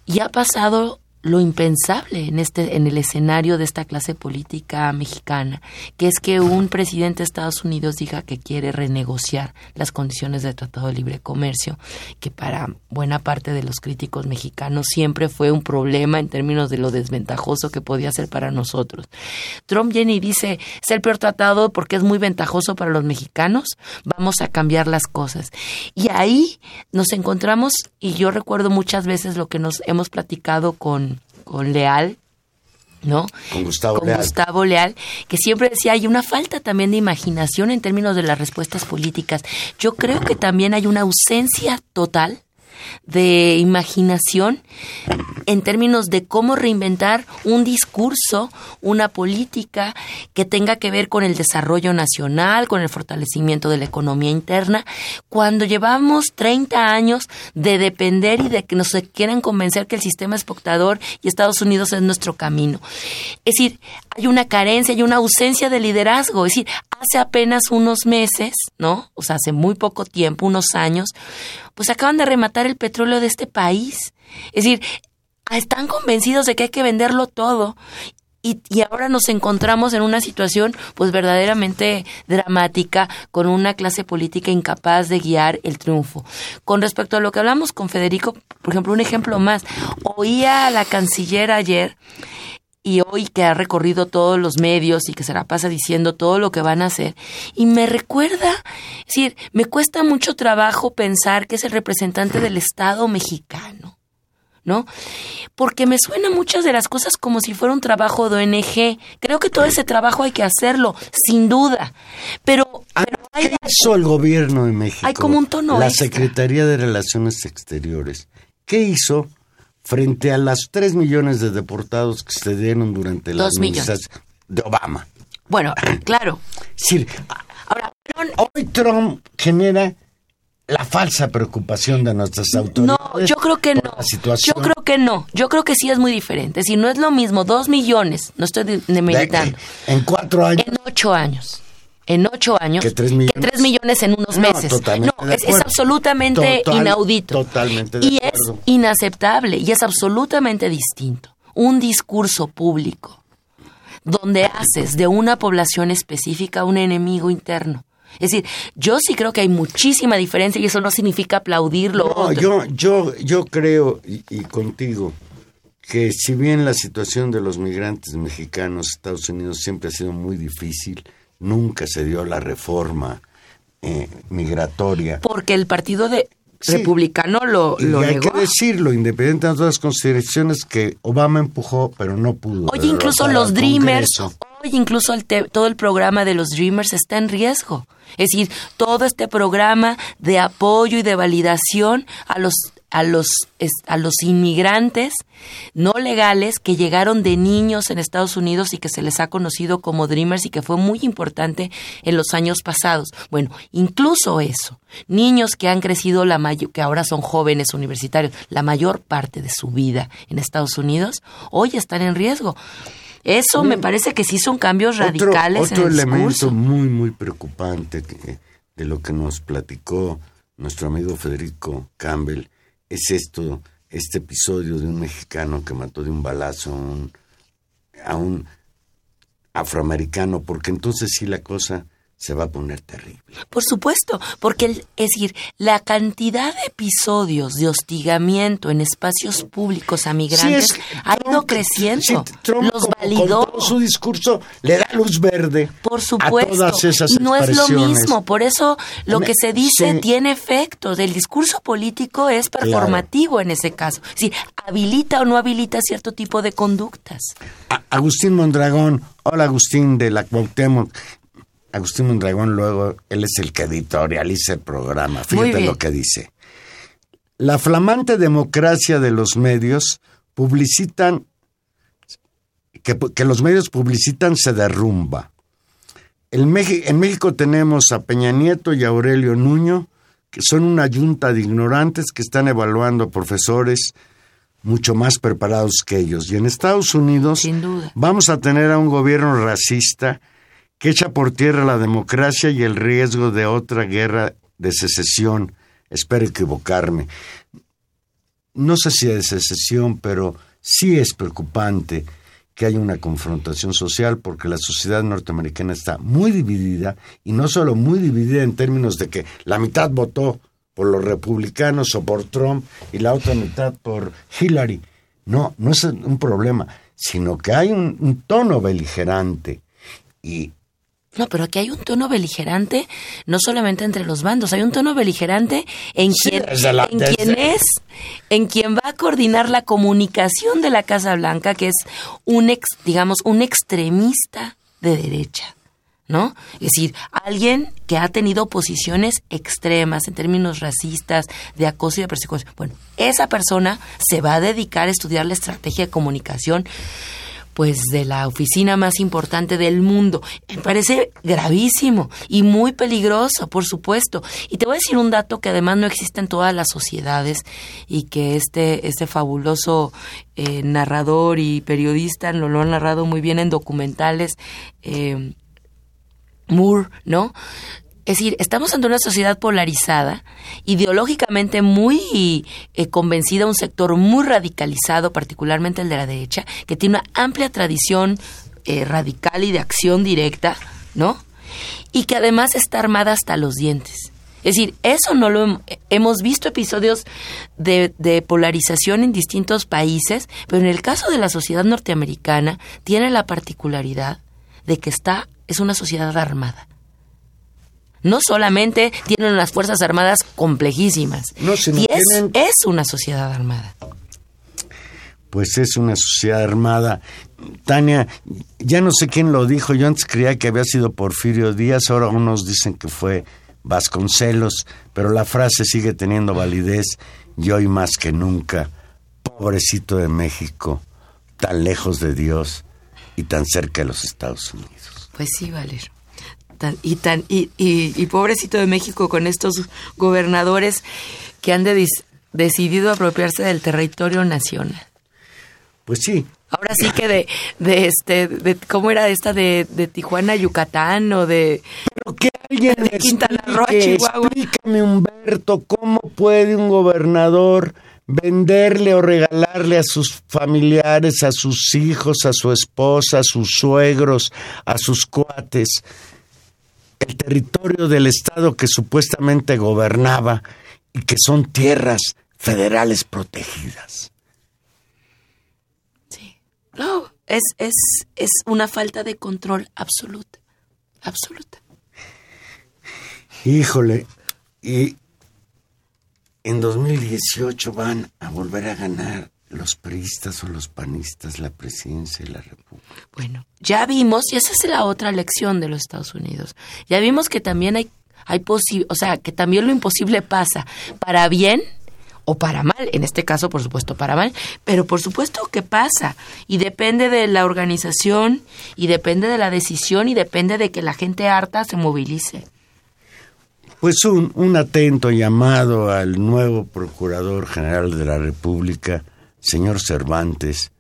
Y ha pasado lo impensable en este en el escenario de esta clase política mexicana, que es que un presidente de Estados Unidos diga que quiere renegociar las condiciones del Tratado de Libre Comercio, que para buena parte de los críticos mexicanos siempre fue un problema en términos de lo desventajoso que podía ser para nosotros. Trump viene y dice, es el peor tratado porque es muy ventajoso para los mexicanos, vamos a cambiar las cosas. Y ahí nos encontramos, y yo recuerdo muchas veces lo que nos hemos platicado con, con Leal, ¿no? Con Gustavo Con Leal. Gustavo Leal, que siempre decía, hay una falta también de imaginación en términos de las respuestas políticas. Yo creo que también hay una ausencia total de imaginación en términos de cómo reinventar un discurso, una política que tenga que ver con el desarrollo nacional, con el fortalecimiento de la economía interna, cuando llevamos 30 años de depender y de que nos quieren convencer que el sistema exportador y Estados Unidos es nuestro camino. Es decir, hay una carencia, hay una ausencia de liderazgo. Es decir, hace apenas unos meses, ¿no? O sea, hace muy poco tiempo, unos años, pues acaban de rematar el petróleo de este país. Es decir, están convencidos de que hay que venderlo todo. Y, ahora nos encontramos en una situación pues verdaderamente dramática con una clase política incapaz de guiar el triunfo. Con respecto a lo que hablamos con Federico, por ejemplo, un ejemplo más, oía a la canciller ayer y hoy que ha recorrido todos los medios y que se la pasa diciendo todo lo que van a hacer. Y me recuerda, es decir, me cuesta mucho trabajo pensar que es el representante del Estado mexicano. ¿No? Porque me suena muchas de las cosas como si fuera un trabajo de ONG. Creo que todo ese trabajo hay que hacerlo, sin duda. Pero, pero hay, ¿Qué hizo el gobierno de México? Hay como un tono La extra. Secretaría de Relaciones Exteriores. ¿Qué hizo frente a las 3 millones de deportados que se dieron durante la Dos millones. administración de Obama? bueno, *clears throat* claro. Es decir, Ahora, pero- hoy Trump genera la falsa preocupación de nuestras No, autoridades. yo creo que no. Yo creo que no. Yo creo que sí es muy diferente. Si no es lo mismo, dos millones, no estoy de- De demeritando, que en cuatro años. en ocho años. En ocho años. Que tres millones. tres millones en unos No, meses. totalmente no, es, absolutamente Total- inaudito. totalmente de y acuerdo. es inaceptable y es absolutamente distinto. Un discurso público donde haces de una población específica un enemigo interno. Es decir, yo sí creo que hay muchísima diferencia y eso no significa aplaudirlo. No, yo, yo, yo creo, y, y contigo, que si bien la situación de los migrantes mexicanos Estados Unidos siempre ha sido muy difícil, nunca se dio la reforma eh, migratoria. Porque el partido de Sí. republicano lo, Y lo hay negó. que decirlo, independiente de todas las consideraciones que Obama empujó, pero no pudo. Oye, incluso los Dreamers, incluso el todo el programa de los Dreamers está en riesgo. Es decir, todo este programa de apoyo y de validación a los a los a los inmigrantes no legales que llegaron de niños en Estados Unidos y que se les ha conocido como Dreamers y que fue muy importante en los años pasados. Bueno, incluso eso, niños que han crecido la que ahora son jóvenes universitarios, la mayor parte de su vida en Estados Unidos, hoy están en riesgo. Eso me parece que sí son cambios radicales. Otro, otro en el elemento discurso. muy, muy preocupante que- de lo que nos platicó nuestro amigo Federico Campbell es esto, este episodio de un mexicano que mató de un balazo a un, a un afroamericano, porque entonces sí la cosa se va a poner terrible. Por supuesto, porque el- es decir, la cantidad de episodios de hostigamiento en espacios públicos a migrantes Sí, es- ha ido creciendo. sí, Trump Los validó. con todo su discurso le da luz verde Por supuesto. a todas esas y no es lo mismo. Por eso lo que se dice sí. tiene efectos. El discurso político es performativo en ese caso. Es decir, habilita o no habilita cierto tipo de conductas. A- Agustín Mondragón, hola Agustín de la Cuauhtémoc. Agustín Mondragón luego, él es el que editorializa el programa. Fíjate lo que dice. La flamante democracia de los medios publicitan, que, que los medios publicitan se derrumba. En México tenemos a Peña Nieto y a Aurelio Nuño, que son una yunta de ignorantes que están evaluando profesores mucho más preparados que ellos. Y en Estados Unidos Sin duda. vamos a tener a un gobierno racista que echa por tierra la democracia y el riesgo de otra guerra de secesión. Espero equivocarme. No sé si de secesión, pero sí es preocupante que haya una confrontación social porque la sociedad norteamericana está muy dividida y no solo muy dividida en términos de que la mitad votó por los republicanos o por Trump y la otra mitad por Hillary. No, no es un problema, sino que hay un, un tono beligerante y No, pero aquí hay un tono beligerante, no solamente entre los bandos, hay un tono beligerante en Sí, quien, desde la- en desde- quien es, en quien va a coordinar la comunicación de la Casa Blanca, que es un ex, digamos, un extremista de derecha. ¿No? Es decir, alguien que ha tenido posiciones extremas en términos racistas, de acoso y de persecución. Bueno, esa persona se va a dedicar a estudiar la estrategia de comunicación pues de la oficina más importante del mundo. Me parece gravísimo y muy peligroso, por supuesto. Y te voy a decir un dato que además no existe en todas las sociedades y que este, este fabuloso eh, narrador y periodista lo, lo han narrado muy bien en documentales. eh, Moore, ¿no? Es decir, estamos ante una sociedad polarizada, ideológicamente muy eh, convencida, un sector muy radicalizado, particularmente el de la derecha, que tiene una amplia tradición eh, radical y de acción directa, ¿no? Y que además está armada hasta los dientes. Es decir, eso no lo hem- hemos visto episodios de, de polarización en distintos países, pero en el caso de la sociedad norteamericana tiene la particularidad de que está es una sociedad armada. No solamente tienen unas fuerzas armadas complejísimas, No, sino y es, tienen- es una sociedad armada. pues es una sociedad armada. Tania, ya no sé quién lo dijo, yo antes creía que había sido Porfirio Díaz, ahora unos dicen que fue Vasconcelos, pero la frase sigue teniendo validez y hoy más que nunca, pobrecito de México, tan lejos de Dios y tan cerca de los Estados Unidos. Pues sí, Valero. Tan, y tan, y, y, y pobrecito de México con estos gobernadores que han de decidido apropiarse del territorio nacional. Pues sí, Ahora sí que de, de este, de, ¿cómo era esta de, de Tijuana, a Yucatán o de, Pero que alguien De Quintana Roo, explique, Chihuahua. explícame, Humberto, ¿cómo puede un gobernador venderle o regalarle a sus familiares, a sus hijos, a su esposa, a sus suegros, a sus cuates, el territorio del Estado que supuestamente gobernaba y que son tierras federales protegidas? Sí. No, es, es, es una falta de control absoluta. Absoluta. Híjole, y en 2018 van a volver a ganar los priistas o los panistas la presidencia de la República. Bueno, ya vimos, y esa es la otra lección de los Estados Unidos. Ya vimos que también hay, hay posi- o sea, que también lo imposible pasa para bien o para mal, en este caso, por supuesto, para mal, pero por supuesto que pasa y depende de la organización y depende de la decisión y depende de que la gente harta se movilice. Pues un, un atento llamado al nuevo Procurador General de la República, señor Cervantes.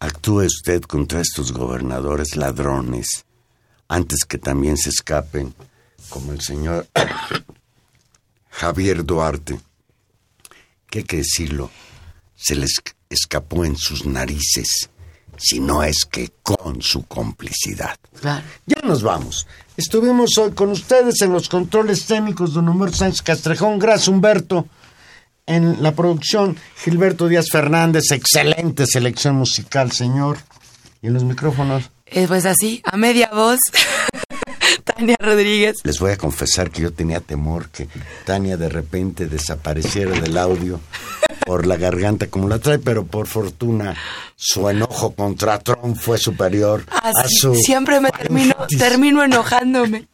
Actúe usted contra estos gobernadores ladrones antes que también se escapen, como el señor *coughs* Javier Duarte, que hay que decirlo, se les escapó en sus narices, si no es que con su complicidad. Claro. Ya nos vamos. Estuvimos hoy con ustedes en los controles técnicos, don Humberto Sánchez Castrejón. Gracias, Humberto. En la producción, Gilberto Díaz Fernández. Excelente selección musical, señor. Y en los micrófonos, Eh, pues así, a media voz, *laughs* Tania Rodríguez. les voy a confesar que yo tenía temor que Tania de repente desapareciera del audio por la garganta como la trae, pero por fortuna su enojo contra Trump fue superior a su siempre me termino, termino enojándome.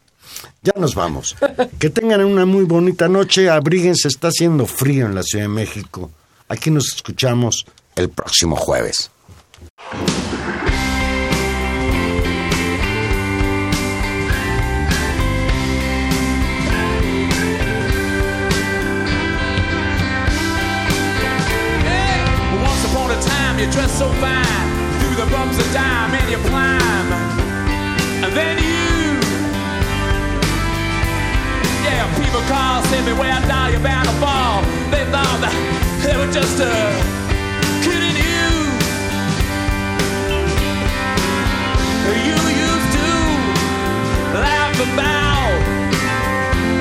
Ya nos vamos. Que tengan una muy bonita noche. Abríguense, está haciendo frío en la Ciudad de México. Aquí nos escuchamos el próximo jueves. Dressed so fine, the bumps and you climb. people crossed I Now you're bound to fall. They thought that they were just a kidding you. You used to laugh about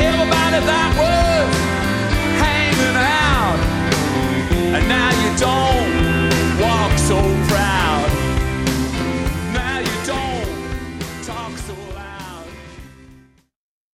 everybody that was hanging out, and now you don't walk so.